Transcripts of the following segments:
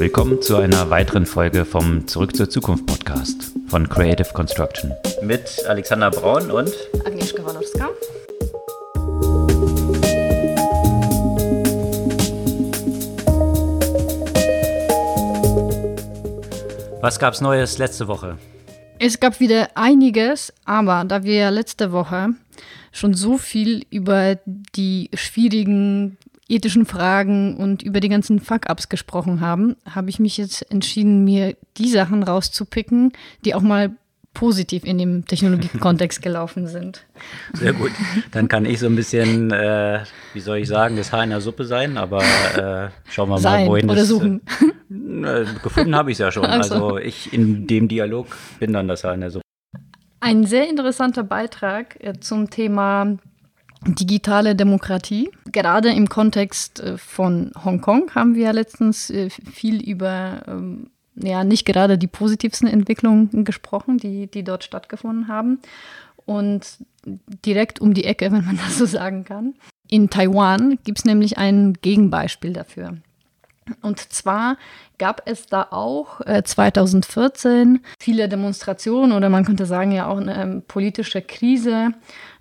Willkommen zu einer weiteren Folge vom Zurück zur Zukunft Podcast von Creative Construction. Mit Alexander Braun und Agnieszka Walorska. Was gab's Neues letzte Woche? Es gab wieder einiges, aber da wir letzte Woche schon so viel über die schwierigen ethischen Fragen und über die ganzen Fuck-Ups gesprochen haben, habe ich mich jetzt entschieden, mir die Sachen rauszupicken, die auch mal positiv in dem Technologiekontext gelaufen sind. Sehr gut. Dann kann ich so ein bisschen, äh, wie soll ich sagen, das Haar in der Suppe sein, aber äh, schauen wir sein mal, wohin oder das, suchen. Äh, gefunden habe ich es ja schon. Ach so. Also ich in dem Dialog bin dann das Haar in der Suppe. Ein sehr interessanter Beitrag äh, zum Thema digitale Demokratie. Gerade im Kontext äh, von Hongkong haben wir ja letztens äh, viel über ähm, ja nicht gerade die positivsten Entwicklungen gesprochen, die, die dort stattgefunden haben. Und direkt um die Ecke, wenn man das so sagen kann. In Taiwan gibt es nämlich ein Gegenbeispiel dafür. Und zwar gab es da auch äh, 2014 viele Demonstrationen oder man könnte sagen ja auch eine ähm, politische Krise,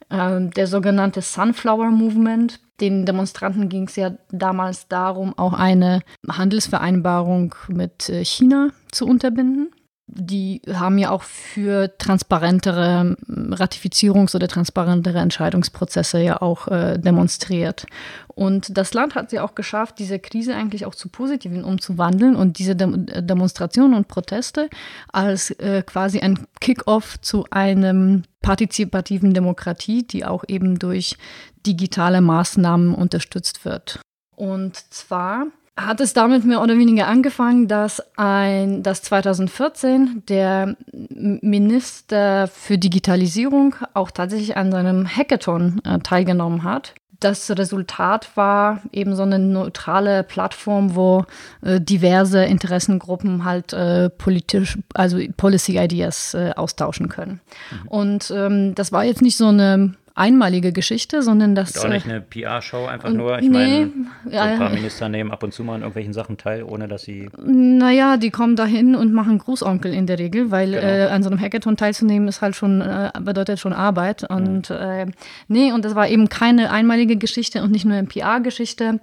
der sogenannte Sunflower Movement. Den Demonstranten ging es ja damals darum, auch eine Handelsvereinbarung mit äh, China zu unterbinden. Die haben ja auch für transparentere ähm, Ratifizierungs- oder transparentere Entscheidungsprozesse ja auch äh, demonstriert. Und das Land hat sie auch geschafft, diese Krise eigentlich auch zu Positiven umzuwandeln und diese Dem Demonstrationen und Proteste als äh, quasi ein Kick-off zu einem partizipativen Demokratie, die auch eben durch digitale Maßnahmen unterstützt wird. Und zwar hat es damit mehr oder weniger angefangen, dass ein, dass 2014 der Minister für Digitalisierung auch tatsächlich an seinem Hackathon äh, teilgenommen hat. Das Resultat war eben so eine neutrale Plattform, wo äh, diverse Interessengruppen halt äh, politisch, also Policy Ideas äh, austauschen können. Mhm. Und ähm, das war jetzt nicht so eine einmalige Geschichte, sondern das. Und auch nicht eine PR-Show, einfach nur. Ich nee, meine, so ein paar. Minister nehmen ab und zu mal an irgendwelchen Sachen teil, ohne dass sie. Naja, die kommen dahin und machen Großonkel in der Regel, weil Genau. äh, an so einem Hackathon teilzunehmen ist halt schon, äh, bedeutet schon Arbeit. Und äh, nee, und das war eben keine einmalige Geschichte und nicht nur eine PR-Geschichte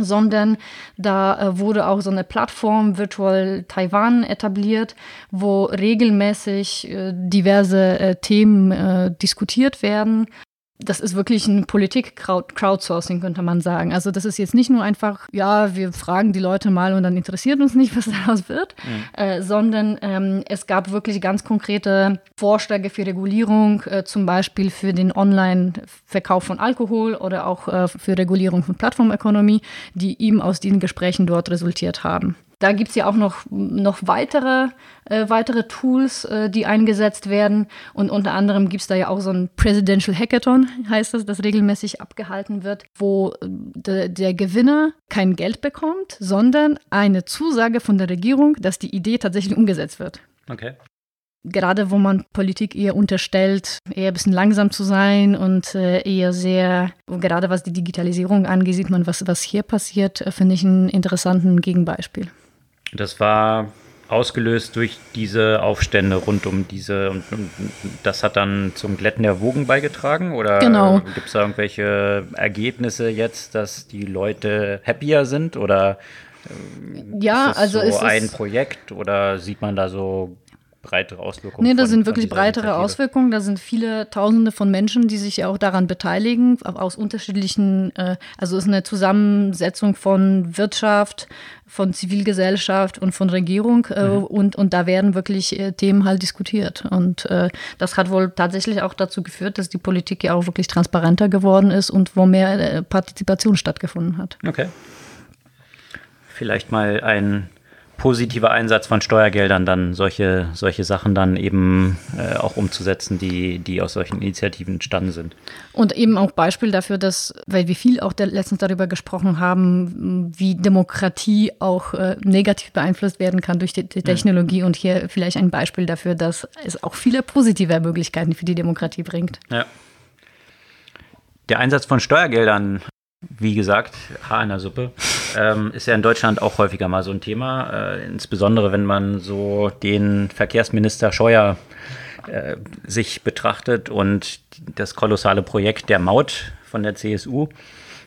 sondern da äh, wurde auch so eine Plattform Virtual Taiwan etabliert, wo regelmäßig äh, diverse äh, Themen äh, diskutiert werden. Das ist wirklich ein Politik-Crowdsourcing, könnte man sagen. Also das ist jetzt nicht nur einfach, ja, wir fragen die Leute mal und dann interessiert uns nicht, was daraus wird, äh, sondern ähm, es gab wirklich ganz konkrete Vorschläge für Regulierung, äh, zum Beispiel für den Online-Verkauf von Alkohol oder auch äh, für Regulierung von Plattformökonomie, die ihm aus diesen Gesprächen dort resultiert haben. Da gibt es ja auch noch, noch weitere, äh, weitere Tools, äh, die eingesetzt werden. Und unter anderem gibt es da ja auch so ein Presidential Hackathon, heißt das, das regelmäßig abgehalten wird, wo äh, de, der Gewinner kein Geld bekommt, sondern eine Zusage von der Regierung, dass die Idee tatsächlich umgesetzt wird Okay. gerade wo man Politik eher unterstellt, eher ein bisschen langsam zu sein und äh, eher sehr, gerade was die Digitalisierung angeht, sieht man, was, was hier passiert, äh, finde ich einen interessanten Gegenbeispiel. Das war ausgelöst durch diese Aufstände rund um diese und, und das hat dann zum Glätten der Wogen beigetragen? Oder Genau. gibt es da irgendwelche Ergebnisse jetzt, dass die Leute happier sind? Oder Ja, ist also so ist ein Projekt? Oder sieht man da so breitere Auswirkungen? Nee, da sind wirklich breitere? Auswirkungen. Da sind viele Tausende von Menschen, die sich ja auch daran beteiligen, aus unterschiedlichen, äh, also es ist eine Zusammensetzung von Wirtschaft, von Zivilgesellschaft und von Regierung äh, und, und da werden wirklich äh, Themen halt diskutiert. Und äh, das hat wohl tatsächlich auch dazu geführt, dass die Politik ja auch wirklich transparenter geworden ist und wo mehr äh, Partizipation stattgefunden hat. Okay. Vielleicht mal ein positiver Einsatz von Steuergeldern, dann solche, solche Sachen dann eben äh, auch umzusetzen, die, die aus solchen Initiativen entstanden sind. Und eben auch Beispiel dafür, dass, weil wir viel auch der, letztens darüber gesprochen haben, wie Demokratie auch äh, negativ beeinflusst werden kann durch die, die Technologie. Und hier vielleicht ein Beispiel dafür, dass es auch viele positive Möglichkeiten für die Demokratie bringt. Ja. Der Einsatz von Steuergeldern, wie gesagt, Haar in der Suppe. Ähm, ist ja in Deutschland auch häufiger mal so ein Thema, äh, insbesondere wenn man so den Verkehrsminister Scheuer äh, sich betrachtet und das kolossale Projekt der Maut von der CSU.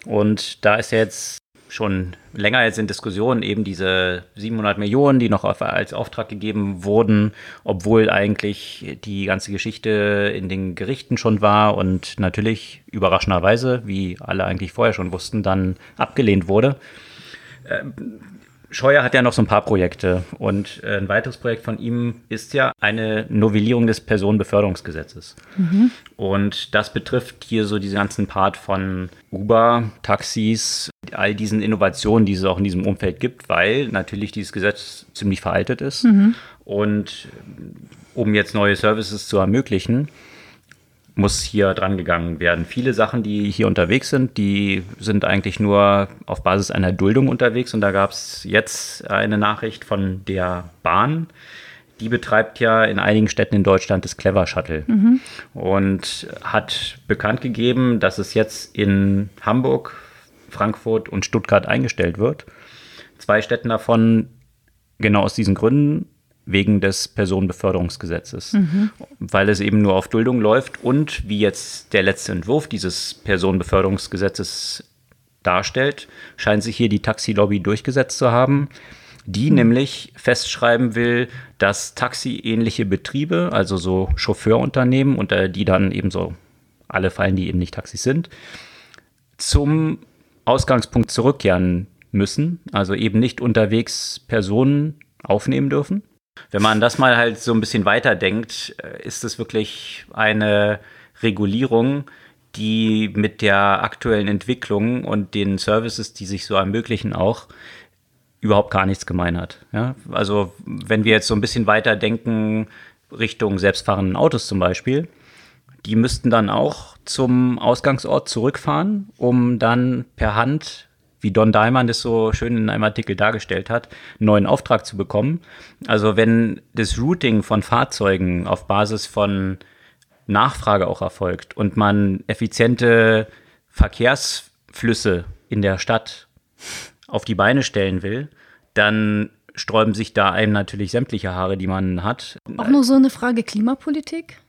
Und da ist jetzt schon länger jetzt in Diskussion eben diese 700 Millionen, die noch auf, als Auftrag gegeben wurden, obwohl eigentlich die ganze Geschichte in den Gerichten schon war und natürlich überraschenderweise, wie alle eigentlich vorher schon wussten, dann abgelehnt wurde. Ähm, Scheuer hat ja noch so ein paar Projekte und äh, ein weiteres Projekt von ihm ist ja eine Novellierung des Personenbeförderungsgesetzes. Mhm. Und das betrifft hier so diesen ganzen Part von Uber, Taxis, all diesen Innovationen, die es auch in diesem Umfeld gibt, weil natürlich dieses Gesetz ziemlich veraltet ist. Mhm. Und um jetzt neue Services zu ermöglichen, muss hier dran gegangen werden. Viele Sachen, die hier unterwegs sind, die sind eigentlich nur auf Basis einer Duldung unterwegs. Und da gab es jetzt eine Nachricht von der Bahn. Die betreibt ja in einigen Städten in Deutschland das Clever Shuttle mhm. und hat bekannt gegeben, dass es jetzt in Hamburg, Frankfurt und Stuttgart eingestellt wird. Zwei Städten davon genau aus diesen Gründen wegen des Personenbeförderungsgesetzes, mhm. weil es eben nur auf Duldung läuft und wie jetzt der letzte Entwurf dieses Personenbeförderungsgesetzes darstellt, scheint sich hier die Taxilobby durchgesetzt zu haben, die mhm. nämlich festschreiben will, dass taxiähnliche Betriebe, also so Chauffeurunternehmen, unter die dann eben so alle fallen, die eben nicht Taxis sind, zum Ausgangspunkt zurückkehren müssen, also eben nicht unterwegs Personen aufnehmen dürfen, wenn man das mal halt so ein bisschen weiterdenkt, äh, ist es wirklich eine Regulierung, die mit der aktuellen Entwicklung und den Services, die sich so ermöglichen, auch überhaupt gar nichts gemein hat. Ja? Also wenn wir jetzt so ein bisschen weiter denken Richtung selbstfahrenden Autos zum Beispiel, die müssten dann auch zum Ausgangsort zurückfahren, um dann per Hand wie Don Dahlmann das so schön in einem Artikel dargestellt hat, einen neuen Auftrag zu bekommen. Also wenn das Routing von Fahrzeugen auf Basis von Nachfrage auch erfolgt und man effiziente Verkehrsflüsse in der Stadt auf die Beine stellen will, dann sträuben sich da einem natürlich sämtliche Haare, die man hat. Auch nur so eine Frage Klimapolitik.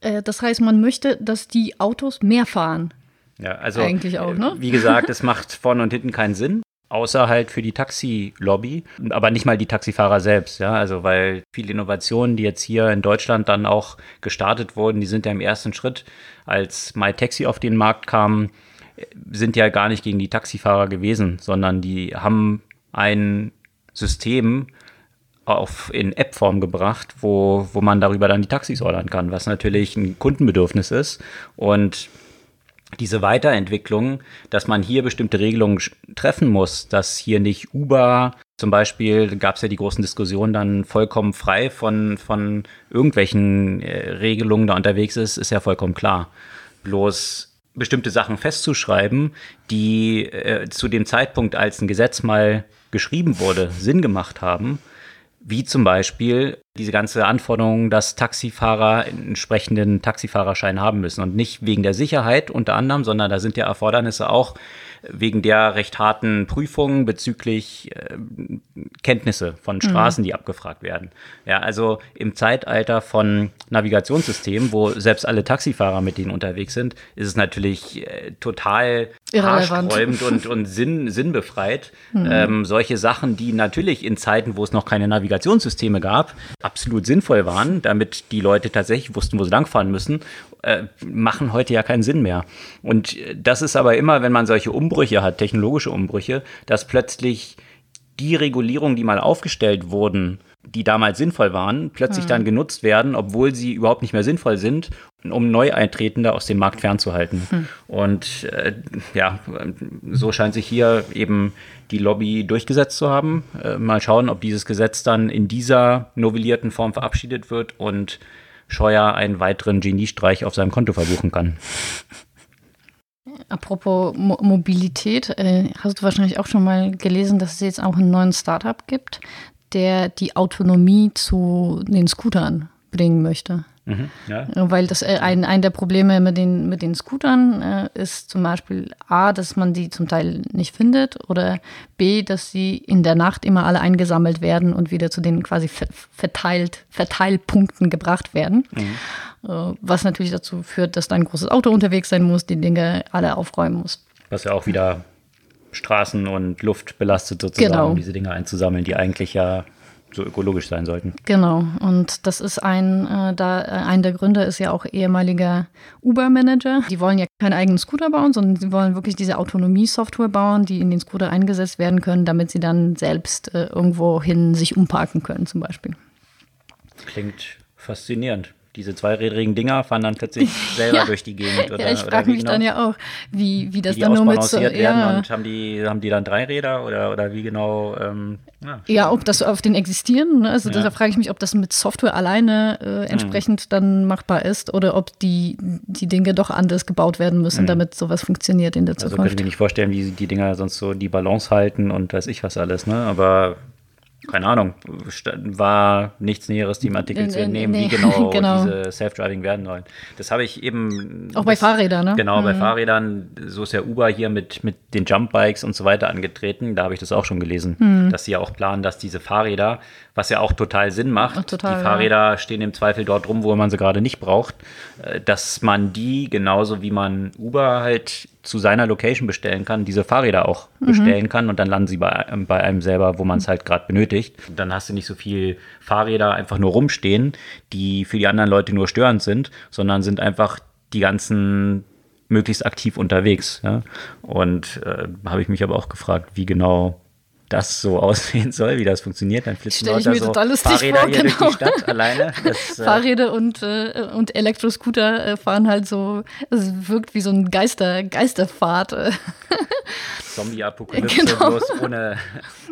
Äh, das heißt, man möchte, dass die Autos mehr fahren. Ja, also eigentlich auch, ne? Wie gesagt, es macht vorne und hinten keinen Sinn. Außer halt für die Taxi-Lobby, aber nicht mal die Taxifahrer selbst, ja. Also weil viele Innovationen, die jetzt hier in Deutschland dann auch gestartet wurden, die sind ja im ersten Schritt, als MyTaxi auf den Markt kam, sind ja gar nicht gegen die Taxifahrer gewesen, sondern die haben ein System auf, in App-Form gebracht, wo, wo man darüber dann die Taxis ordern kann, was natürlich ein Kundenbedürfnis ist. Und diese Weiterentwicklung, dass man hier bestimmte Regelungen treffen muss, dass hier nicht Uber zum Beispiel, gab es ja die großen Diskussionen, dann vollkommen frei von, von irgendwelchen äh, Regelungen da unterwegs ist, ist ja vollkommen klar. Bloß bestimmte Sachen festzuschreiben, die äh, zu dem Zeitpunkt, als ein Gesetz mal geschrieben wurde, Sinn gemacht haben, wie zum Beispiel diese ganze Anforderung, dass Taxifahrer einen entsprechenden Taxifahrerschein haben müssen. Und nicht wegen der Sicherheit unter anderem, sondern da sind ja Erfordernisse auch wegen der recht harten Prüfungen bezüglich äh, Kenntnisse von mhm. Straßen, mhm. die abgefragt werden. Ja, also im Zeitalter von Navigationssystemen, wo selbst alle Taxifahrer mit denen unterwegs sind, ist es natürlich äh, total haarsträubend und, und sinn, sinnbefreit. Mhm. Ähm, solche Sachen, die natürlich in Zeiten, wo es noch keine Navigationssysteme gab, absolut sinnvoll waren, damit die Leute tatsächlich wussten, wo sie langfahren müssen, äh, machen heute ja keinen Sinn mehr. Und das ist aber immer, wenn man solche Umbrüche hat, technologische Umbrüche, dass plötzlich die Regulierungen, die mal aufgestellt wurden, die damals sinnvoll waren, plötzlich mhm. dann genutzt werden, obwohl sie überhaupt nicht mehr sinnvoll sind, um Neueintretende aus dem Markt fernzuhalten. Mhm. Und äh, ja, so scheint sich hier eben die Lobby durchgesetzt zu haben. Äh, mal schauen, ob dieses Gesetz dann in dieser novellierten Form verabschiedet wird und Scheuer einen weiteren Geniestreich auf seinem Konto verbuchen kann. Apropos Mo Mobilität, äh, hast du wahrscheinlich auch schon mal gelesen, dass es jetzt auch einen neuen Startup gibt, der die Autonomie zu den Scootern bringen möchte. Mhm, ja. Weil das äh, ein, ein der Probleme mit den, mit den Scootern äh, ist zum Beispiel A, dass man die zum Teil nicht findet oder B, dass sie in der Nacht immer alle eingesammelt werden und wieder zu den quasi verteilt, Verteilpunkten gebracht werden. Mhm. Äh, was natürlich dazu führt, dass da ein großes Auto unterwegs sein muss, die Dinge alle aufräumen muss. Was ja auch wieder Straßen und Luft belastet sozusagen, genau. um diese Dinge einzusammeln, die eigentlich ja so ökologisch sein sollten. Genau, und das ist ein, äh, da, äh, ein der Gründer ist ja auch ehemaliger Uber-Manager. Die wollen ja keinen eigenen Scooter bauen, sondern sie wollen wirklich diese Autonomie-Software bauen, die in den Scooter eingesetzt werden können, damit sie dann selbst äh, irgendwo hin sich umparken können, zum Beispiel. Klingt faszinierend diese zweirädrigen Dinger fahren dann plötzlich selber ja. durch die Gegend. Oder, ja, ich frage mich genau? dann ja auch, wie, wie das wie dann nur mit so, ja. und haben die, haben die dann drei Räder oder, oder wie genau? Ähm, ja. ja, ob das auf den existieren, ne? also da frage ich mich, ob das mit Software alleine äh, entsprechend mhm. dann machbar ist oder ob die, die Dinge doch anders gebaut werden müssen, mhm. damit sowas funktioniert in der Zukunft. Also könnte ich mir nicht vorstellen, wie die Dinger sonst so die Balance halten und weiß ich was alles, ne? aber keine Ahnung, war nichts Näheres, die im Artikel zu entnehmen, nee, wie genau, genau. diese Self-Driving werden sollen. Das habe ich eben. Auch bei Fahrrädern, ne? Genau, mhm. bei Fahrrädern. So ist ja Uber hier mit, mit den Jump-Bikes und so weiter angetreten. Da habe ich das auch schon gelesen, mhm. dass sie ja auch planen, dass diese Fahrräder, was ja auch total Sinn macht, Ach, total, die Fahrräder ja. stehen im Zweifel dort rum, wo man sie gerade nicht braucht, äh, dass man die genauso wie man Uber halt zu seiner Location bestellen kann, diese Fahrräder auch mhm. bestellen kann und dann landen sie bei, bei einem selber, wo man es halt gerade benötigt. Dann hast du nicht so viel Fahrräder einfach nur rumstehen, die für die anderen Leute nur störend sind, sondern sind einfach die ganzen möglichst aktiv unterwegs. Ja? Und äh, habe ich mich aber auch gefragt, wie genau das so aussehen soll, wie das funktioniert, dann flitzen Stell mir so Fahrräder vor, hier genau. durch die Stadt alleine. Das, äh Fahrräder und, äh, und Elektroscooter äh, fahren halt so, es wirkt wie so ein Geister, Geisterfahrt. Zombie-Apokalypse, genau. bloß ohne,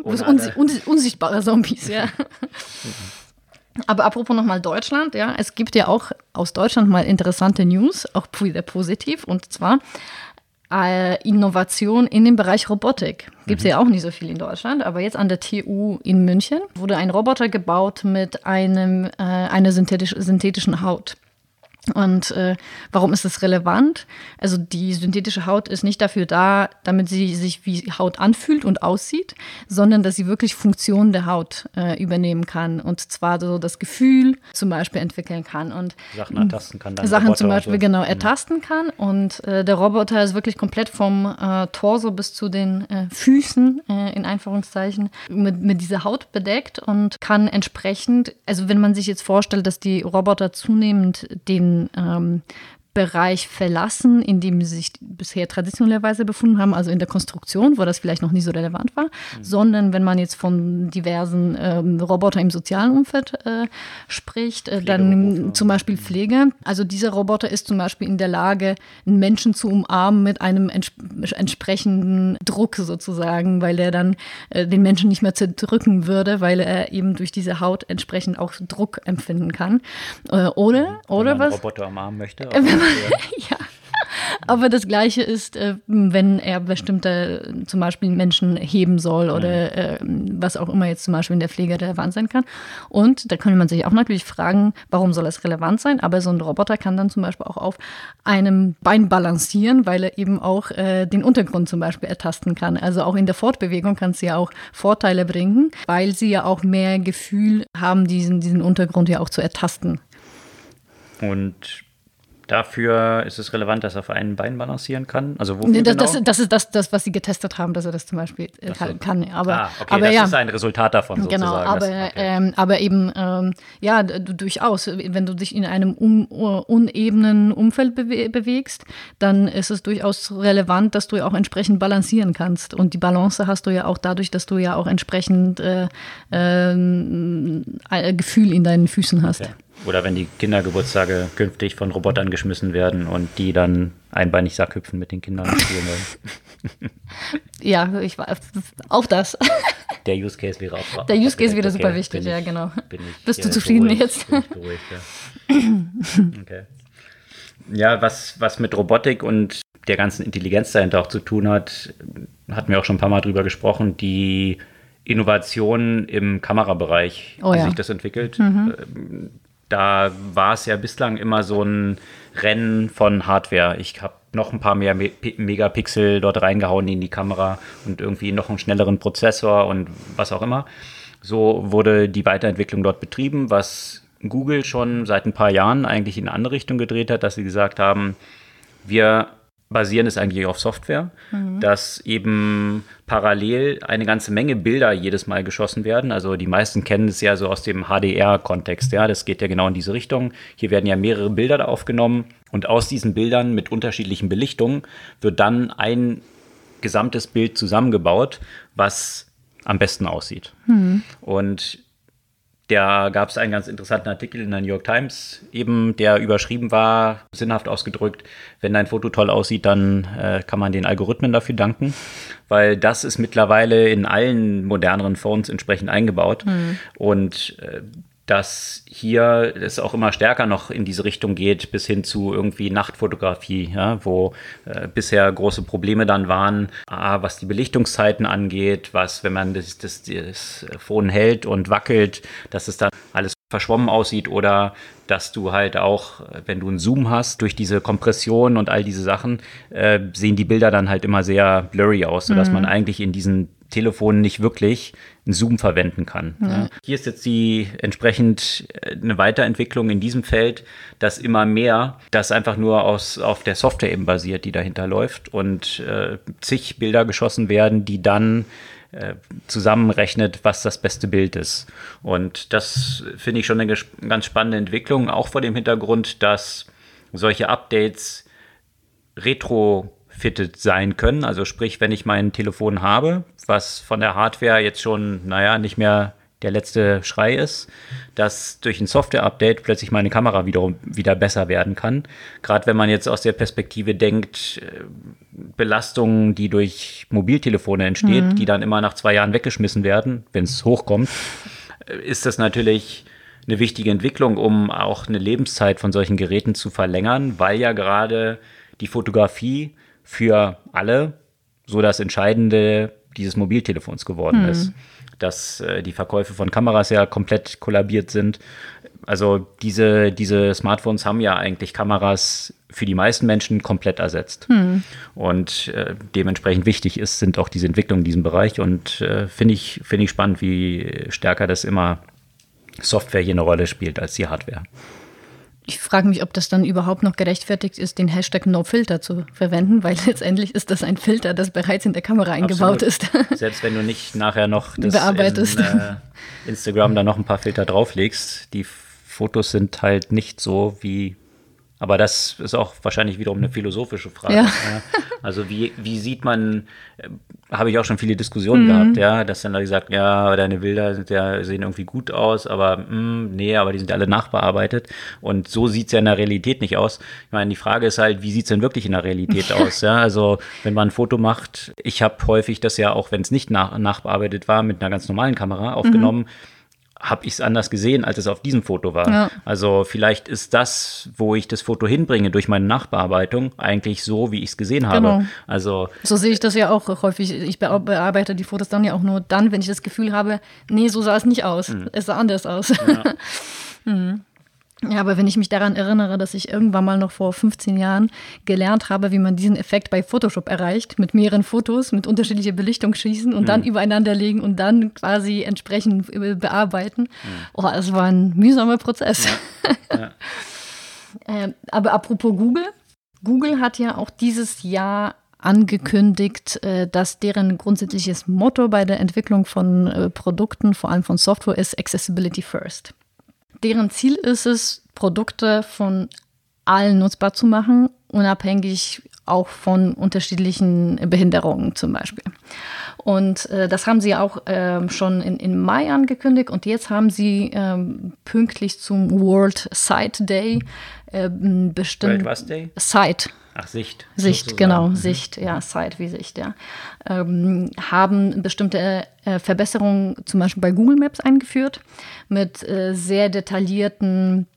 ohne uns, uns, unsichtbare Zombies, ja. Aber apropos nochmal Deutschland, ja, es gibt ja auch aus Deutschland mal interessante News, auch wieder positiv. Und zwar äh, Innovation in dem Bereich Robotik. Gibt es mhm. ja auch nicht so viel in Deutschland, aber jetzt an der TU in München wurde ein Roboter gebaut mit einem, äh, einer synthetisch, synthetischen Haut. Und äh, warum ist das relevant? Also die synthetische Haut ist nicht dafür da, damit sie sich wie Haut anfühlt und aussieht, sondern dass sie wirklich Funktionen der Haut äh, übernehmen kann und zwar so das Gefühl zum Beispiel entwickeln kann und Sachen ertasten kann. Sachen Roboter zum Beispiel so. genau mhm. ertasten kann und äh, der Roboter ist wirklich komplett vom äh, Torso bis zu den äh, Füßen äh, in Anführungszeichen mit, mit dieser Haut bedeckt und kann entsprechend, also wenn man sich jetzt vorstellt, dass die Roboter zunehmend den ähm, Bereich verlassen, in dem sie sich bisher traditionellerweise befunden haben, also in der Konstruktion, wo das vielleicht noch nie so relevant war, mhm. sondern wenn man jetzt von diversen ähm, Robotern im sozialen Umfeld äh, spricht, äh, dann zum Beispiel Pflege. Also dieser Roboter ist zum Beispiel in der Lage, einen Menschen zu umarmen mit einem ents entsprechenden Druck sozusagen, weil er dann äh, den Menschen nicht mehr zerdrücken würde, weil er eben durch diese Haut entsprechend auch Druck empfinden kann. Äh, oder, wenn oder man was? Roboter umarmen möchte. Ja. Aber das Gleiche ist, äh, wenn er bestimmte zum Beispiel Menschen heben soll oder äh, was auch immer jetzt zum Beispiel in der Pflege relevant sein kann. Und da könnte man sich auch natürlich fragen, warum soll es relevant sein? Aber so ein Roboter kann dann zum Beispiel auch auf einem Bein balancieren, weil er eben auch äh, den Untergrund zum Beispiel ertasten kann. Also auch in der Fortbewegung kann es ja auch Vorteile bringen, weil sie ja auch mehr Gefühl haben, diesen, diesen Untergrund ja auch zu ertasten. Und Dafür ist es relevant, dass er auf einem Bein balancieren kann. Also wofür nee, das, genau? das, das, ist das, das, was sie getestet haben, dass er das zum Beispiel äh, so. kann. Aber, ah, okay, aber das ja. ist ein Resultat davon genau, sozusagen. Genau, aber, okay. ähm, aber eben, ähm, ja, durchaus. Wenn du dich in einem un, unebenen Umfeld bewe bewegst, dann ist es durchaus relevant, dass du ja auch entsprechend balancieren kannst. Und die Balance hast du ja auch dadurch, dass du ja auch entsprechend äh, äh, Gefühl in deinen Füßen hast. Okay. Oder wenn die Kindergeburtstage künftig von Robotern geschmissen werden und die dann einbeinig Sackhüpfen mit den Kindern spielen wollen. ja, ich war auch das. Der Use Case wäre auch. Der Use Case wäre super wichtig, ja, genau. Bist du zufrieden beruhigt, jetzt? Ich beruhigt, ja. Okay. Ja, was, was mit Robotik und der ganzen Intelligenz dahinter auch zu tun hat, hatten wir auch schon ein paar Mal drüber gesprochen, die Innovation im Kamerabereich, oh, wie ja. sich das entwickelt. Mhm. Da war es ja bislang immer so ein Rennen von Hardware. Ich habe noch ein paar mehr Me Megapixel dort reingehauen in die Kamera und irgendwie noch einen schnelleren Prozessor und was auch immer. So wurde die Weiterentwicklung dort betrieben, was Google schon seit ein paar Jahren eigentlich in eine andere Richtung gedreht hat, dass sie gesagt haben, wir basieren es eigentlich auf Software, mhm. dass eben parallel eine ganze Menge Bilder jedes Mal geschossen werden. Also die meisten kennen es ja so aus dem HDR-Kontext. Ja, das geht ja genau in diese Richtung. Hier werden ja mehrere Bilder aufgenommen und aus diesen Bildern mit unterschiedlichen Belichtungen wird dann ein gesamtes Bild zusammengebaut, was am besten aussieht. Mhm. Und da gab es einen ganz interessanten Artikel in der New York Times, eben der überschrieben war, sinnhaft ausgedrückt, wenn dein Foto toll aussieht, dann äh, kann man den Algorithmen dafür danken, weil das ist mittlerweile in allen moderneren Phones entsprechend eingebaut. Mhm. Und äh, dass hier es auch immer stärker noch in diese Richtung geht, bis hin zu irgendwie Nachtfotografie, ja, wo äh, bisher große Probleme dann waren, ah, was die Belichtungszeiten angeht, was, wenn man das, das, das Phone hält und wackelt, dass es dann alles verschwommen aussieht oder dass du halt auch, wenn du einen Zoom hast, durch diese Kompression und all diese Sachen, äh, sehen die Bilder dann halt immer sehr blurry aus, sodass mhm. man eigentlich in diesen Telefonen nicht wirklich einen Zoom verwenden kann. Mhm. Ja. Hier ist jetzt die entsprechend äh, eine Weiterentwicklung in diesem Feld, dass immer mehr das einfach nur aus, auf der Software eben basiert, die dahinter läuft und äh, zig Bilder geschossen werden, die dann äh, zusammenrechnet, was das beste Bild ist. Und das finde ich schon eine ganz spannende Entwicklung, auch vor dem Hintergrund, dass solche Updates retrofitted sein können. Also sprich, wenn ich mein Telefon habe, was von der Hardware jetzt schon, naja, nicht mehr der letzte Schrei ist, dass durch ein Software-Update plötzlich meine Kamera wiederum wieder besser werden kann. Gerade wenn man jetzt aus der Perspektive denkt, äh, Belastungen, die durch Mobiltelefone entsteht, mhm. die dann immer nach zwei Jahren weggeschmissen werden, wenn es hochkommt, äh, ist das natürlich eine wichtige Entwicklung, um auch eine Lebenszeit von solchen Geräten zu verlängern, weil ja gerade die Fotografie für alle so das Entscheidende dieses Mobiltelefons geworden mhm. ist. Dass äh, die Verkäufe von Kameras ja komplett kollabiert sind. Also diese, diese Smartphones haben ja eigentlich Kameras für die meisten Menschen komplett ersetzt. Mhm. Und äh, dementsprechend wichtig ist, sind auch diese Entwicklungen in diesem Bereich. Und äh, finde ich, find ich spannend, wie stärker das immer Software hier eine Rolle spielt als die Hardware. Ich frage mich, ob das dann überhaupt noch gerechtfertigt ist, den Hashtag NoFilter zu verwenden, weil letztendlich ist das ein Filter, das bereits in der Kamera eingebaut Absolut. ist. Selbst wenn du nicht nachher noch das Bearbeitest. In, äh, Instagram da noch ein paar Filter drauflegst, die Fotos sind halt nicht so wie aber das ist auch wahrscheinlich wiederum eine philosophische Frage. Ja. Also wie, wie sieht man, äh, habe ich auch schon viele Diskussionen mhm. gehabt, ja, dass dann da gesagt, ja, deine Bilder sind ja, sehen irgendwie gut aus, aber mh, hm, nee, aber die sind alle nachbearbeitet. Und so sieht es ja in der Realität nicht aus. Ich meine, die Frage ist halt, wie sieht es denn wirklich in der Realität aus? Ja, also wenn man ein Foto macht, ich habe häufig das ja auch, wenn es nicht nach, nachbearbeitet war, mit einer ganz normalen Kamera aufgenommen. Mhm habe ich es anders gesehen, als es auf diesem Foto war. Ja. Also vielleicht ist das, wo ich das Foto hinbringe durch meine Nachbearbeitung, eigentlich so, wie ich es gesehen habe. Genau. Also so sehe ich das ja auch häufig. Ich bearbeite die Fotos dann ja auch nur dann, wenn ich das Gefühl habe, nee, so sah es nicht aus. Mhm. Es sah anders aus. Ja. mhm. Ja, aber wenn ich mich daran erinnere, dass ich irgendwann mal noch vor 15 Jahren gelernt habe, wie man diesen Effekt bei Photoshop erreicht, mit mehreren Fotos, mit unterschiedlicher Belichtung schießen und mhm. dann übereinander legen und dann quasi entsprechend bearbeiten. Mhm. Oh, das war ein mühsamer Prozess. Ja. Ja. äh, aber apropos Google, Google hat ja auch dieses Jahr angekündigt, äh, dass deren grundsätzliches Motto bei der Entwicklung von äh, Produkten, vor allem von Software, ist Accessibility First. Deren Ziel ist es, Produkte von allen nutzbar zu machen, unabhängig auch von unterschiedlichen Behinderungen zum Beispiel. Und äh, das haben sie auch äh, schon in, in Mai angekündigt und jetzt haben sie ähm, pünktlich zum World Sight Day äh, bestimmt. World was Day? Sight. Ach, Sicht. Sicht, genau, mhm. Sicht, ja, Sight wie Sicht, ja. Ähm, haben bestimmte äh, Verbesserungen zum Beispiel bei Google Maps eingeführt mit äh, sehr detaillierten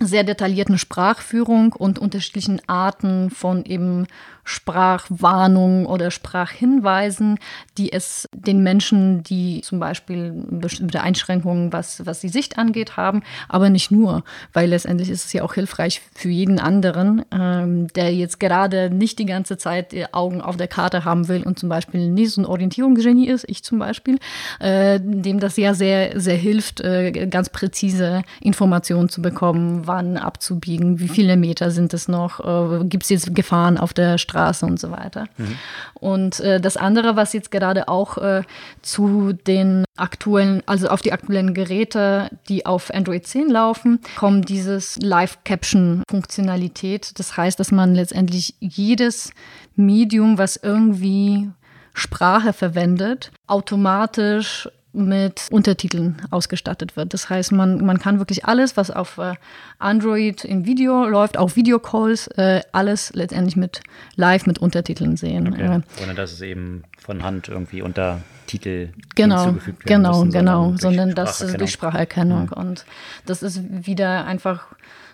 sehr detaillierten Sprachführung und unterschiedlichen Arten von eben Sprachwarnungen oder Sprachhinweisen, die es den Menschen, die zum Beispiel bestimmte Einschränkungen, was, was die Sicht angeht, haben, aber nicht nur, weil letztendlich ist es ja auch hilfreich für jeden anderen, ähm, der jetzt gerade nicht die ganze Zeit die Augen auf der Karte haben will und zum Beispiel nicht so ein Orientierungsgenie ist, ich zum Beispiel, äh, dem das ja sehr, sehr hilft, äh, ganz präzise Informationen zu bekommen, wann abzubiegen, wie viele Meter sind es noch, äh, gibt es jetzt Gefahren auf der Straße, Straße und so weiter. Mhm. Und äh, das andere, was jetzt gerade auch äh, zu den aktuellen, also auf die aktuellen Geräte, die auf Android 10 laufen, kommt dieses Live-Caption-Funktionalität. Das heißt, dass man letztendlich jedes Medium, was irgendwie Sprache verwendet, automatisch mit Untertiteln ausgestattet wird. Das heißt, man, man kann wirklich alles, was auf äh, Android im Video läuft, auch Videocalls, äh, alles letztendlich mit live mit Untertiteln sehen. Okay. Äh, Ohne dass es eben von Hand irgendwie Untertitel genau, hinzugefügt werden Genau, müssen, genau, sondern, sondern das ist durch Spracherkennung. Mhm. Und das ist wieder einfach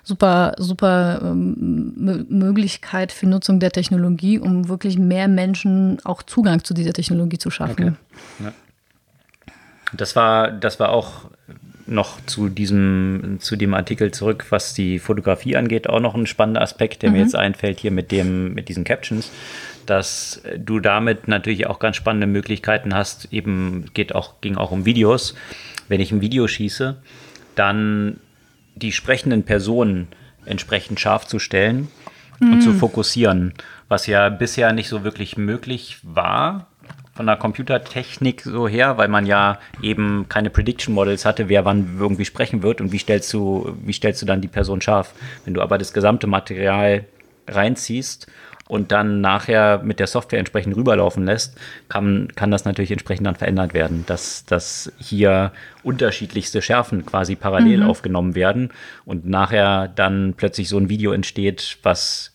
super, super ähm, Möglichkeit für Nutzung der Technologie, um wirklich mehr Menschen auch Zugang zu dieser Technologie zu schaffen. Okay. Ja. Das war, das war auch noch zu diesem, zu dem Artikel zurück, was die Fotografie angeht, auch noch ein spannender Aspekt, der mhm. mir jetzt einfällt hier mit dem, mit diesen Captions, dass du damit natürlich auch ganz spannende Möglichkeiten hast, eben geht auch, ging auch um Videos. Wenn ich ein Video schieße, dann die sprechenden Personen entsprechend scharf zu stellen mhm. und zu mhm. fokussieren, was ja bisher nicht so wirklich möglich war von der Computertechnik so her, weil man ja eben keine Prediction Models hatte, wer wann irgendwie sprechen wird und wie stellst du, wie stellst du dann die Person scharf. Wenn du aber das gesamte Material reinziehst und dann nachher mit der Software entsprechend rüberlaufen lässt, kann, kann das natürlich entsprechend dann verändert werden, dass, dass hier unterschiedlichste Schärfen quasi parallel mhm. aufgenommen werden und nachher dann plötzlich so ein Video entsteht, was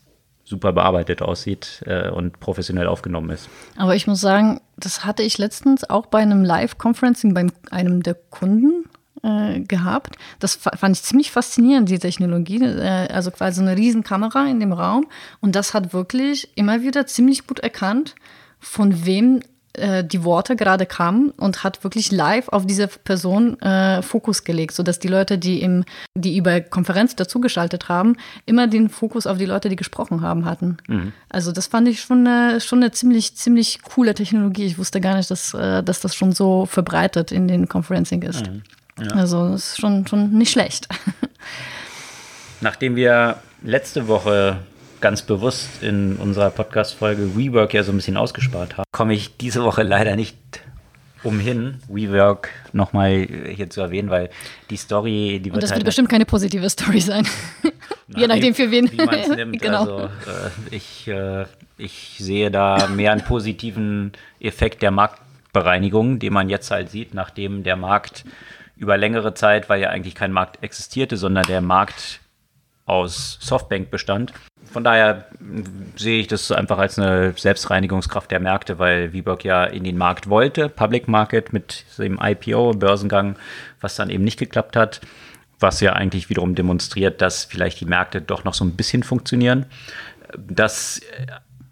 super bearbeitet aussieht äh, und professionell aufgenommen ist. Aber ich muss sagen, das hatte ich letztens auch bei einem Live-Conferencing bei einem der Kunden äh, gehabt. Das fand ich ziemlich faszinierend, die Technologie. Äh, also quasi eine Riesenkamera in dem Raum. Und das hat wirklich immer wieder ziemlich gut erkannt, von wem äh, die Worte gerade kamen und hat wirklich live auf diese Person äh, Fokus gelegt, sodass die Leute, die im, die über Konferenz dazugeschaltet haben, immer den Fokus auf die Leute, die gesprochen haben, hatten. Mhm. Also das fand ich schon eine, schon eine ziemlich, ziemlich coole Technologie. Ich wusste gar nicht, dass, äh, dass das schon so verbreitet in den Conferencing ist. Mhm. Ja. Also das ist schon, schon nicht schlecht. Nachdem wir letzte Woche ganz bewusst in unserer Podcast-Folge WeWork ja so ein bisschen ausgespart haben, komme ich diese Woche leider nicht umhin, WeWork nochmal hier zu erwähnen, weil die Story, die wird. Und das halt wird bestimmt keine positive Story sein. Je nachdem für wen. Wie nimmt. genau. Also, äh, ich, äh, ich sehe da mehr einen positiven Effekt der Marktbereinigung, den man jetzt halt sieht, nachdem der Markt über längere Zeit, weil ja eigentlich kein Markt existierte, sondern der Markt aus Softbank bestand, von daher sehe ich das einfach als eine Selbstreinigungskraft der Märkte, weil Viborg ja in den Markt wollte, Public Market mit dem IPO, Börsengang, was dann eben nicht geklappt hat, was ja eigentlich wiederum demonstriert, dass vielleicht die Märkte doch noch so ein bisschen funktionieren. Das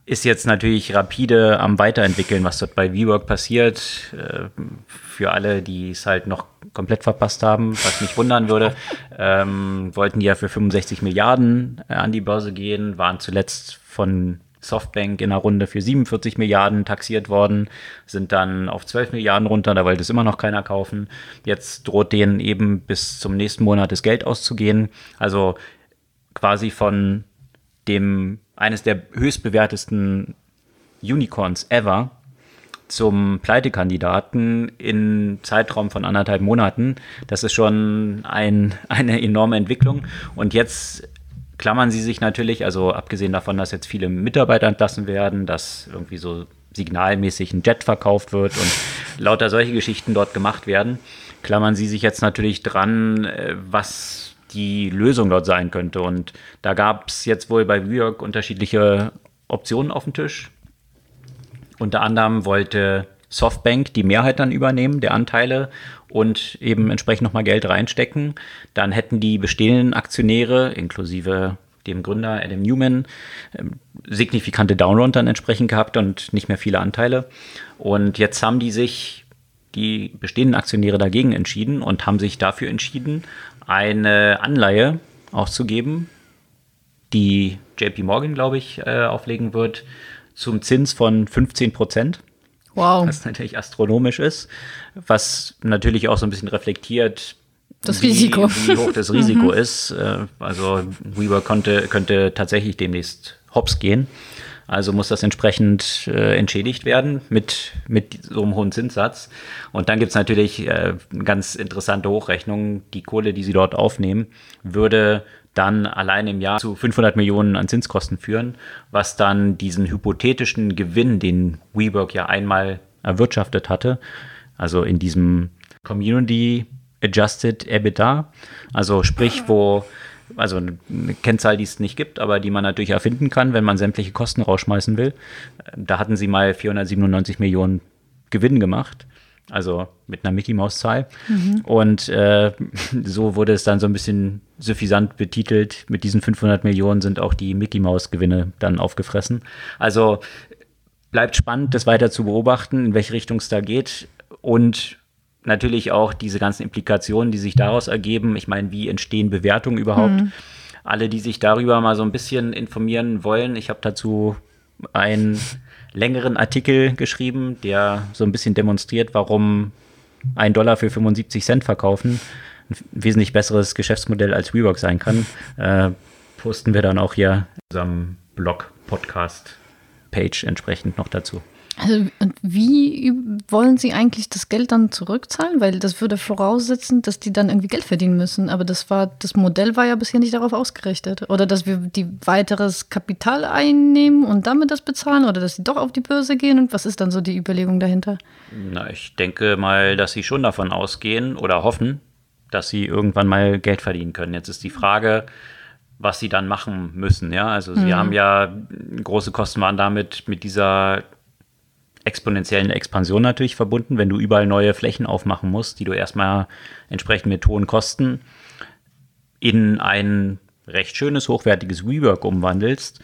ist jetzt natürlich rapide am Weiterentwickeln, was dort bei WeWork passiert. Äh, für alle, die es halt noch komplett verpasst haben, was mich wundern würde, ähm, wollten die ja für 65 Milliarden äh, an die Börse gehen, waren zuletzt von Softbank in einer Runde für 47 Milliarden taxiert worden, sind dann auf 12 Milliarden runter, da wollte es immer noch keiner kaufen. Jetzt droht denen eben bis zum nächsten Monat das Geld auszugehen. Also quasi von dem eines der höchstbewertesten Unicorns ever zum Pleitekandidaten in Zeitraum von anderthalb Monaten. Das ist schon ein, eine enorme Entwicklung. Und jetzt klammern sie sich natürlich, also abgesehen davon, dass jetzt viele Mitarbeiter entlassen werden, dass irgendwie so signalmäßig ein Jet verkauft wird und lauter solche Geschichten dort gemacht werden, klammern sie sich jetzt natürlich dran, äh, was die Lösung dort sein könnte. Und da gab es jetzt wohl bei WeWork unterschiedliche Optionen auf dem Tisch. Unter anderem wollte Softbank die Mehrheit dann übernehmen der Anteile und eben entsprechend nochmal Geld reinstecken, dann hätten die bestehenden Aktionäre inklusive dem Gründer Adam Newman ähm, signifikante Downround dann entsprechend gehabt und nicht mehr viele Anteile. Und jetzt haben die sich, die bestehenden Aktionäre dagegen entschieden und haben sich dafür entschieden, eine Anleihe auszugeben, die JP Morgan, glaube ich, äh, auflegen wird, zum Zins von 15 Prozent. Wow. Was natürlich astronomisch ist, was natürlich auch so ein bisschen reflektiert, das wie, Risiko. wie hoch das Risiko ist. Äh, Also WeWork konnte, könnte tatsächlich demnächst hops gehen. Also muss das entsprechend äh, entschädigt werden mit, mit so einem hohen Zinssatz. Und dann gibt es natürlich äh, eine ganz interessante Hochrechnung. Die Kohle, die sie dort aufnehmen, würde dann allein im Jahr zu 500 Millionen an Zinskosten führen, was dann diesen hypothetischen Gewinn, den WeWork ja einmal erwirtschaftet hatte, also in diesem Community Adjusted EBITDA, also sprich, wo also eine Kennzahl, die es nicht gibt, aber die man natürlich erfinden kann, wenn man sämtliche Kosten rausschmeißen will. Da hatten sie mal 497 Millionen Gewinn gemacht, also mit einer Mickey Maus Zahl. Und äh, so wurde es dann so ein bisschen suffisant betitelt. Mit diesen 500 Millionen sind auch die Mickey Maus Gewinne dann aufgefressen. Also bleibt spannend, das weiter zu beobachten, in welche Richtung es da geht und natürlich auch diese ganzen Implikationen, die sich daraus ergeben. Ich meine, wie entstehen Bewertungen überhaupt? Alle, die sich darüber mal so ein bisschen informieren wollen, ich habe dazu einen längeren Artikel geschrieben, der so ein bisschen demonstriert, warum ein Dollar für 75 Cent verkaufen ein wesentlich besseres Geschäftsmodell als WeWork sein kann. Äh, posten wir dann auch hier in unserem Blog, Podcast, Page entsprechend noch dazu. Also, und wie wollen Sie eigentlich das Geld dann zurückzahlen? Weil das würde voraussetzen, dass die dann irgendwie Geld verdienen müssen. Aber das war, das Modell war ja bisher nicht darauf ausgerichtet. Oder dass wir die weiteres Kapital einnehmen und damit das bezahlen oder dass sie doch auf die Börse gehen. Und was ist dann so die Überlegung dahinter? Na, ich denke mal, dass sie schon davon ausgehen oder hoffen, dass sie irgendwann mal Geld verdienen können. Jetzt ist die Frage, was sie dann machen müssen. Ja, also sie haben ja große Kosten waren damit mit dieser exponentiellen Expansion natürlich verbunden, wenn du überall neue Flächen aufmachen musst, die du erstmal entsprechend mit hohen Kosten in ein recht schönes, hochwertiges WeWork umwandelst,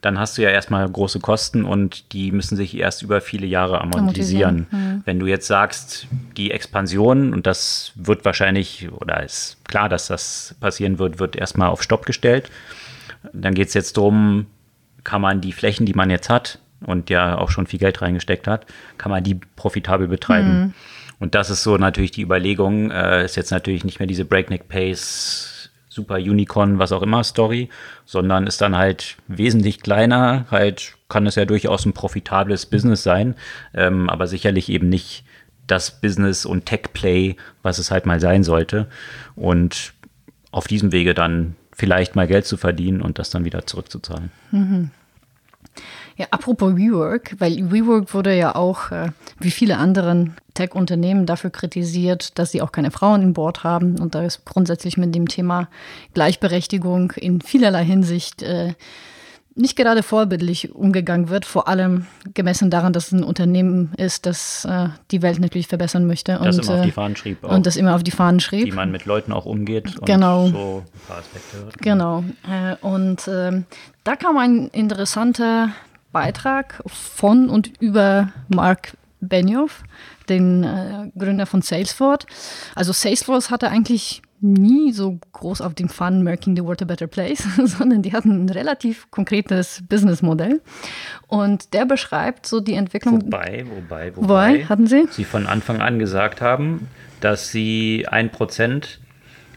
dann hast du ja erstmal große Kosten und die müssen sich erst über viele Jahre amortisieren. Amortisieren, Wenn du jetzt sagst, die Expansion, und das wird wahrscheinlich, oder ist klar, dass das passieren wird, wird erstmal auf Stopp gestellt. Dann geht es jetzt darum, kann man die Flächen, die man jetzt hat und ja auch schon viel Geld reingesteckt hat, kann man die profitabel betreiben. Und das ist so natürlich die Überlegung, äh, ist jetzt natürlich nicht mehr diese Breakneck Pace, Super Unicorn, was auch immer Story, sondern ist dann halt wesentlich kleiner, halt kann es ja durchaus ein profitables Business sein, ähm, aber sicherlich eben nicht das Business und Tech-Play, was es halt mal sein sollte. Und auf diesem Wege dann vielleicht mal Geld zu verdienen und das dann wieder zurückzuzahlen. Ja, apropos WeWork, weil WeWork wurde ja auch, äh, wie viele anderen Tech-Unternehmen, dafür kritisiert, dass sie auch keine Frauen im Board haben und da ist grundsätzlich mit dem Thema Gleichberechtigung in vielerlei Hinsicht äh, nicht gerade vorbildlich umgegangen wird, vor allem gemessen daran, dass es ein Unternehmen ist, das äh, die Welt natürlich verbessern möchte Das und, immer auf äh, die Fahnen schrieb. Auch, und das immer auf die Fahnen schrieb. wie man mit Leuten auch umgeht und Genau. so ein paar Aspekte. Genau. Äh, und ähm, da kam ein interessanter Beitrag von und über Mark Benioff, den äh, Gründer von Salesforce. Also Salesforce hatte eigentlich nie so groß auf dem Fun Making the World a Better Place, sondern die hatten ein relativ konkretes Businessmodell. Und der beschreibt so die Entwicklung. Wobei, wobei, Wobei, wobei, hatten Sie? sie von Anfang an gesagt haben, dass sie ein Prozent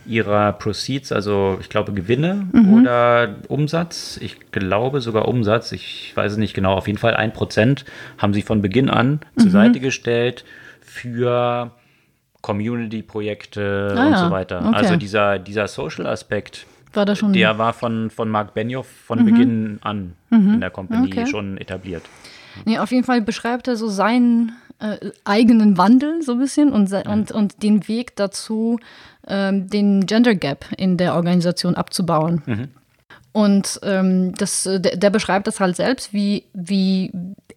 ihrer Proceeds, also ich glaube Gewinne Mhm. oder Umsatz, ich glaube sogar Umsatz, ich weiß es nicht genau, auf jeden Fall ein Prozent haben sie von Beginn an Mhm. zur Seite gestellt für Community-Projekte Ah und so weiter. okay. Also dieser, dieser Social-Aspekt, War da schon. der war von, von Mark Benioff von Beginn an in der Company Mhm. Okay. schon etabliert. Nee, auf jeden Fall beschreibt er so seinen äh, eigenen Wandel so ein bisschen und, se- und, und den Weg dazu, ähm, den Gender Gap in der Organisation abzubauen. Und ähm, das, äh, der, der beschreibt das halt selbst, wie, wie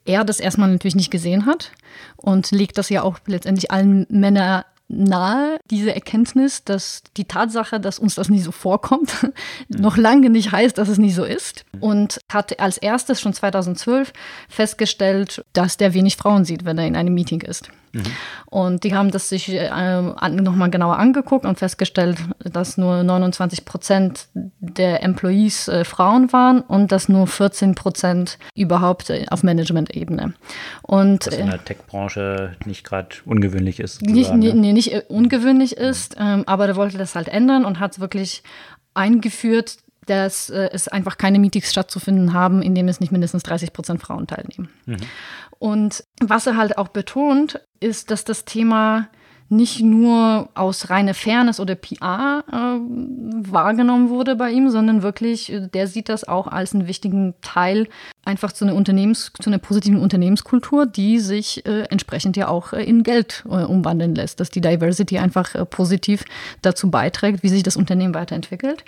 er das erstmal natürlich nicht gesehen hat und legt das ja auch letztendlich allen Männer nahe, diese Erkenntnis, dass die Tatsache, dass uns das nicht so vorkommt, noch lange nicht heißt, dass es nicht so ist. Und hat als erstes schon 2012 festgestellt, dass der wenig Frauen sieht, wenn er in einem Meeting ist. Mhm. Und die haben das sich äh, nochmal genauer angeguckt und festgestellt, dass nur 29 Prozent der Employees äh, Frauen waren und dass nur 14 Prozent überhaupt äh, auf Management-Ebene. Und, Was in der Tech-Branche nicht gerade ungewöhnlich ist. Nicht, nee, nee, nicht äh, ungewöhnlich ist, ähm, aber der wollte das halt ändern und hat es wirklich eingeführt, dass äh, es einfach keine Meetings stattzufinden haben, in denen es nicht mindestens 30 Prozent Frauen teilnehmen. Mhm. Und was er halt auch betont, ist, dass das Thema nicht nur aus reiner Fairness oder PR äh, wahrgenommen wurde bei ihm, sondern wirklich, äh, der sieht das auch als einen wichtigen Teil einfach zu einer Unternehmens, zu einer positiven Unternehmenskultur, die sich äh, entsprechend ja auch äh, in Geld äh, umwandeln lässt, dass die Diversity einfach äh, positiv dazu beiträgt, wie sich das Unternehmen weiterentwickelt.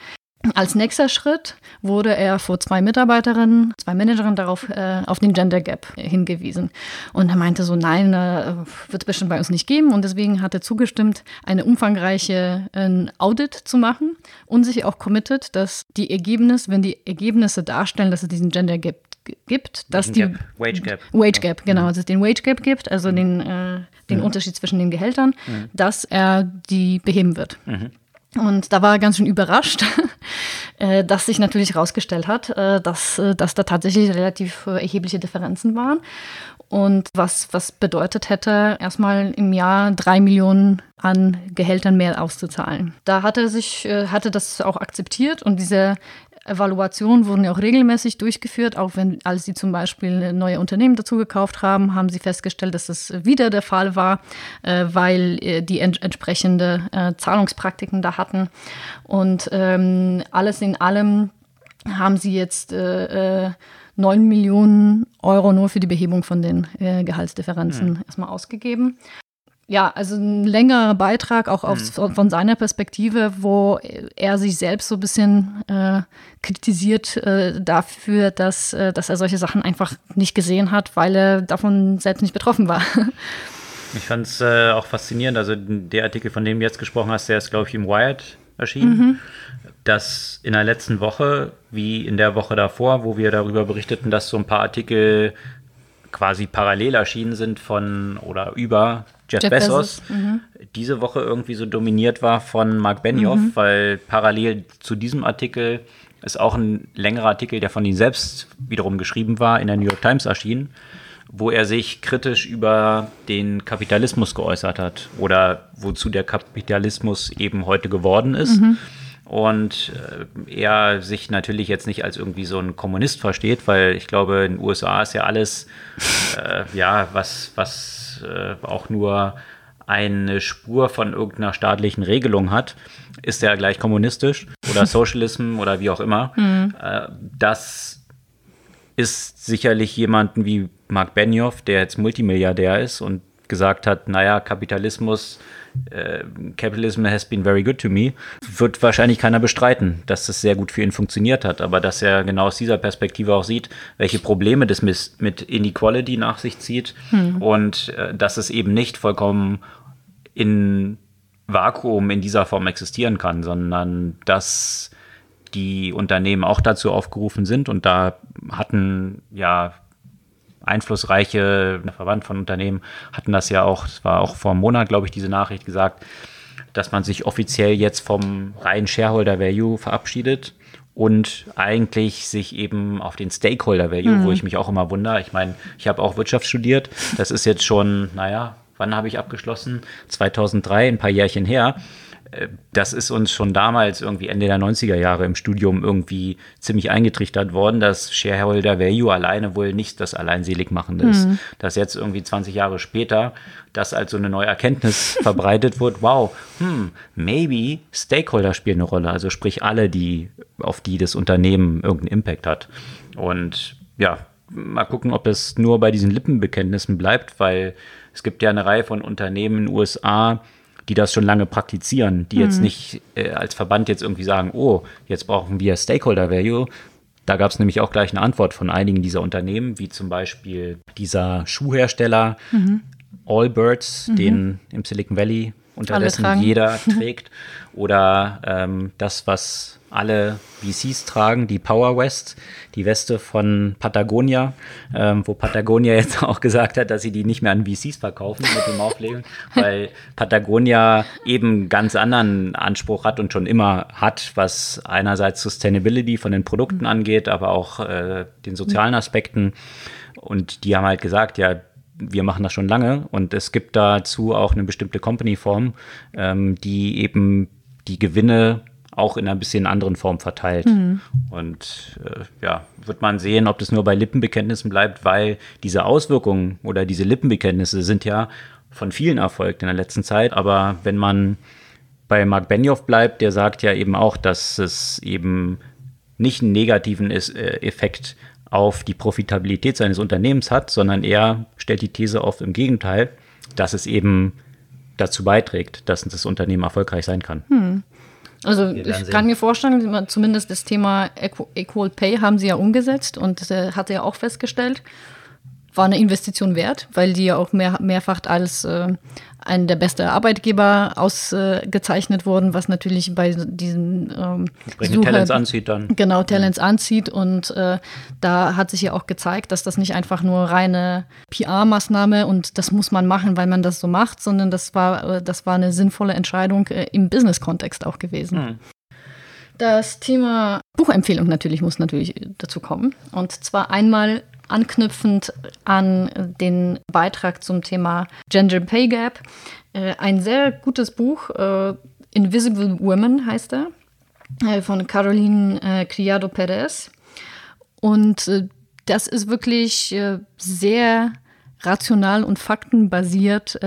Als nächster Schritt wurde er vor zwei Mitarbeiterinnen, zwei Managerinnen darauf äh, auf den Gender Gap hingewiesen. Und er meinte so, nein, äh, wird es bestimmt bei uns nicht geben. Und deswegen hat er zugestimmt, eine umfangreiche äh, Audit zu machen und sich auch committed, dass die Ergebnisse, wenn die Ergebnisse darstellen, dass es diesen Gender Gap gibt, dass die Gap, Wage Gap. Wage Gap, genau, mhm. dass es den Wage Gap gibt, also mhm. den, äh, den mhm. Unterschied zwischen den Gehältern, mhm. dass er die beheben wird. Mhm. Und da war er ganz schön überrascht, äh, dass sich natürlich herausgestellt hat, äh, dass, äh, dass da tatsächlich relativ erhebliche Differenzen waren. Und was, was bedeutet hätte, erstmal im Jahr drei Millionen an Gehältern mehr auszuzahlen. Da hat er sich, hatte das auch akzeptiert und diese Evaluationen wurden ja auch regelmäßig durchgeführt, auch wenn, als sie zum Beispiel neue Unternehmen dazu gekauft haben, haben sie festgestellt, dass das wieder der Fall war, äh, weil äh, die ent entsprechende äh, Zahlungspraktiken da hatten. Und ähm, alles in allem haben sie jetzt äh, äh 9 Millionen Euro nur für die Behebung von den äh, Gehaltsdifferenzen mhm. erstmal ausgegeben ja, also ein längerer Beitrag auch aus, mhm. von seiner Perspektive, wo er sich selbst so ein bisschen äh, kritisiert äh, dafür, dass, äh, dass er solche Sachen einfach nicht gesehen hat, weil er davon selbst nicht betroffen war. Ich fand es äh, auch faszinierend. Also der Artikel, von dem du jetzt gesprochen hast, der ist, glaube ich, im Wired erschienen. Mhm. Dass in der letzten Woche, wie in der Woche davor, wo wir darüber berichteten, dass so ein paar Artikel quasi parallel erschienen sind von oder über Jeff, Jeff Bezos, Bezos. Mhm. diese Woche irgendwie so dominiert war von Mark Benioff, mhm. weil parallel zu diesem Artikel ist auch ein längerer Artikel, der von ihm selbst wiederum geschrieben war, in der New York Times erschienen, wo er sich kritisch über den Kapitalismus geäußert hat oder wozu der Kapitalismus eben heute geworden ist. Mhm und äh, er sich natürlich jetzt nicht als irgendwie so ein Kommunist versteht, weil ich glaube, in den USA ist ja alles, äh, ja, was, was äh, auch nur eine Spur von irgendeiner staatlichen Regelung hat, ist ja gleich kommunistisch oder Socialism oder wie auch immer. Mhm. Das ist sicherlich jemanden wie Mark Benioff, der jetzt Multimilliardär ist und gesagt hat, naja, Kapitalismus äh, Capitalism has been very good to me, wird wahrscheinlich keiner bestreiten, dass das sehr gut für ihn funktioniert hat, aber dass er genau aus dieser Perspektive auch sieht, welche Probleme das mit Inequality nach sich zieht hm. und äh, dass es eben nicht vollkommen in Vakuum in dieser Form existieren kann, sondern dass die Unternehmen auch dazu aufgerufen sind und da hatten ja einflussreiche Verband von Unternehmen hatten das ja auch, es war auch vor einem Monat, glaube ich, diese Nachricht gesagt, dass man sich offiziell jetzt vom reinen Shareholder Value verabschiedet und eigentlich sich eben auf den Stakeholder Value, mhm. wo ich mich auch immer wundere. Ich meine, ich habe auch Wirtschaft studiert. Das ist jetzt schon, naja, wann habe ich abgeschlossen? 2003, ein paar Jährchen her das ist uns schon damals irgendwie Ende der 90er Jahre im Studium irgendwie ziemlich eingetrichtert worden, dass Shareholder Value alleine wohl nicht das Alleinseligmachende ist. Mhm. Dass jetzt irgendwie 20 Jahre später das als so eine neue Erkenntnis verbreitet wird, wow, hm, maybe Stakeholder spielen eine Rolle, also sprich alle, die, auf die das Unternehmen irgendeinen Impact hat. Und ja, mal gucken, ob es nur bei diesen Lippenbekenntnissen bleibt, weil es gibt ja eine Reihe von Unternehmen in den USA, die das schon lange praktizieren, die mhm. jetzt nicht äh, als Verband jetzt irgendwie sagen, oh, jetzt brauchen wir Stakeholder Value. Da gab es nämlich auch gleich eine Antwort von einigen dieser Unternehmen, wie zum Beispiel dieser Schuhhersteller mhm. Allbirds, mhm. den im Silicon Valley unterdessen jeder trägt. Oder ähm, das, was alle VCs tragen, die Power West, die Weste von Patagonia, ähm, wo Patagonia jetzt auch gesagt hat, dass sie die nicht mehr an VCs verkaufen mit dem Auflegen, weil Patagonia eben ganz anderen Anspruch hat und schon immer hat, was einerseits Sustainability von den Produkten angeht, aber auch äh, den sozialen Aspekten. Und die haben halt gesagt, ja, wir machen das schon lange und es gibt dazu auch eine bestimmte Company-Form, ähm, die eben die Gewinne auch in ein bisschen anderen Form verteilt. Mhm. Und äh, ja, wird man sehen, ob das nur bei Lippenbekenntnissen bleibt, weil diese Auswirkungen oder diese Lippenbekenntnisse sind ja von vielen erfolgt in der letzten Zeit. Aber wenn man bei Mark Benioff bleibt, der sagt ja eben auch, dass es eben nicht einen negativen äh, Effekt auf die Profitabilität seines Unternehmens hat, sondern er stellt die These auf im Gegenteil, dass es eben dazu beiträgt, dass das Unternehmen erfolgreich sein kann. Hm. Also ich kann mir vorstellen, zumindest das Thema Equal Pay haben sie ja umgesetzt und äh, hat er ja auch festgestellt, war eine Investition wert, weil die ja auch mehr, mehrfach als äh, einen der besten Arbeitgeber ausgezeichnet wurden, was natürlich bei diesen ähm, Suche, Talents anzieht dann. Genau, Talents anzieht. Und äh, da hat sich ja auch gezeigt, dass das nicht einfach nur reine PR-Maßnahme und das muss man machen, weil man das so macht, sondern das war, äh, das war eine sinnvolle Entscheidung äh, im Business-Kontext auch gewesen. Hm. Das Thema Buchempfehlung natürlich muss natürlich dazu kommen. Und zwar einmal anknüpfend an den Beitrag zum Thema Gender Pay Gap. Äh, ein sehr gutes Buch, äh, Invisible Women heißt er, äh, von Caroline Criado Perez. Und das ist wirklich sehr rational und faktenbasiert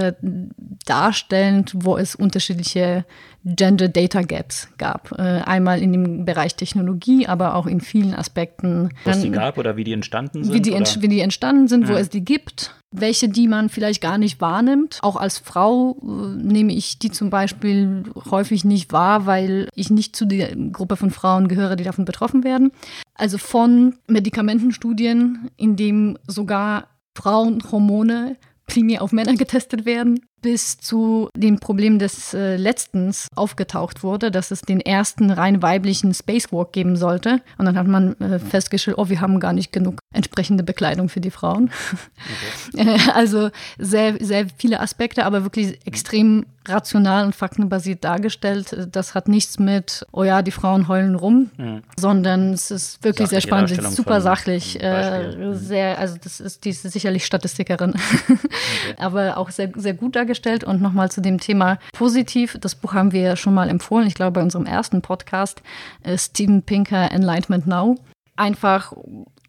darstellend, wo es unterschiedliche Gender Data Gaps gab. Äh, einmal in dem Bereich Technologie, aber auch in vielen Aspekten. Was die gab oder wie die entstanden sind? Wie die, ent wie die entstanden sind, ja. wo es die gibt. Welche, die man vielleicht gar nicht wahrnimmt. Auch als Frau äh, nehme ich die zum Beispiel häufig nicht wahr, weil ich nicht zu der Gruppe von Frauen gehöre, die davon betroffen werden. Also von Medikamentenstudien, in dem sogar Frauenhormone primär auf Männer getestet werden, bis zu dem Problem des äh, letztens aufgetaucht wurde, dass es den ersten rein weiblichen Spacewalk geben sollte. Und dann hat man äh, festgestellt, oh, wir haben gar nicht genug entsprechende Bekleidung für die Frauen. Okay. also sehr, sehr viele Aspekte, aber wirklich extrem rational und faktenbasiert dargestellt. Das hat nichts mit, oh ja, die Frauen heulen rum, mhm. sondern es ist wirklich Sachliche sehr spannend, es ist super sachlich. Äh, mhm. sehr, also das ist, die ist sicherlich Statistikerin, okay. aber auch sehr, sehr gut dargestellt. Und nochmal zu dem Thema positiv. Das Buch haben wir schon mal empfohlen, ich glaube bei unserem ersten Podcast, äh, Steven Pinker, Enlightenment Now. Einfach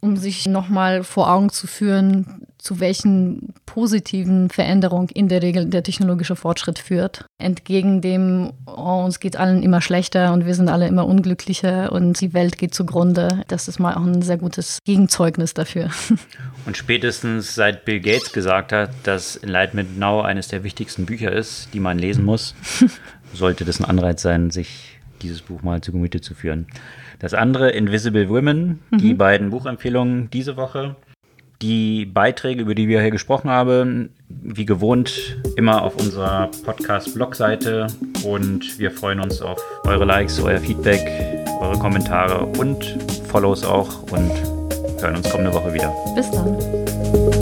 um sich nochmal vor Augen zu führen, zu welchen positiven Veränderungen in der Regel der technologische Fortschritt führt. Entgegen dem, oh, uns geht allen immer schlechter und wir sind alle immer unglücklicher und die Welt geht zugrunde. Das ist mal auch ein sehr gutes Gegenzeugnis dafür. Und spätestens seit Bill Gates gesagt hat, dass Enlightenment Now eines der wichtigsten Bücher ist, die man lesen muss, sollte das ein Anreiz sein, sich dieses Buch mal zu Gemüte zu führen. Das andere, Invisible Women, mhm. die beiden Buchempfehlungen diese Woche. Die Beiträge, über die wir hier gesprochen haben, wie gewohnt, immer auf unserer Podcast-Blog-Seite. Und wir freuen uns auf eure Likes, euer Feedback, eure Kommentare und Follows auch. Und hören uns kommende Woche wieder. Bis dann.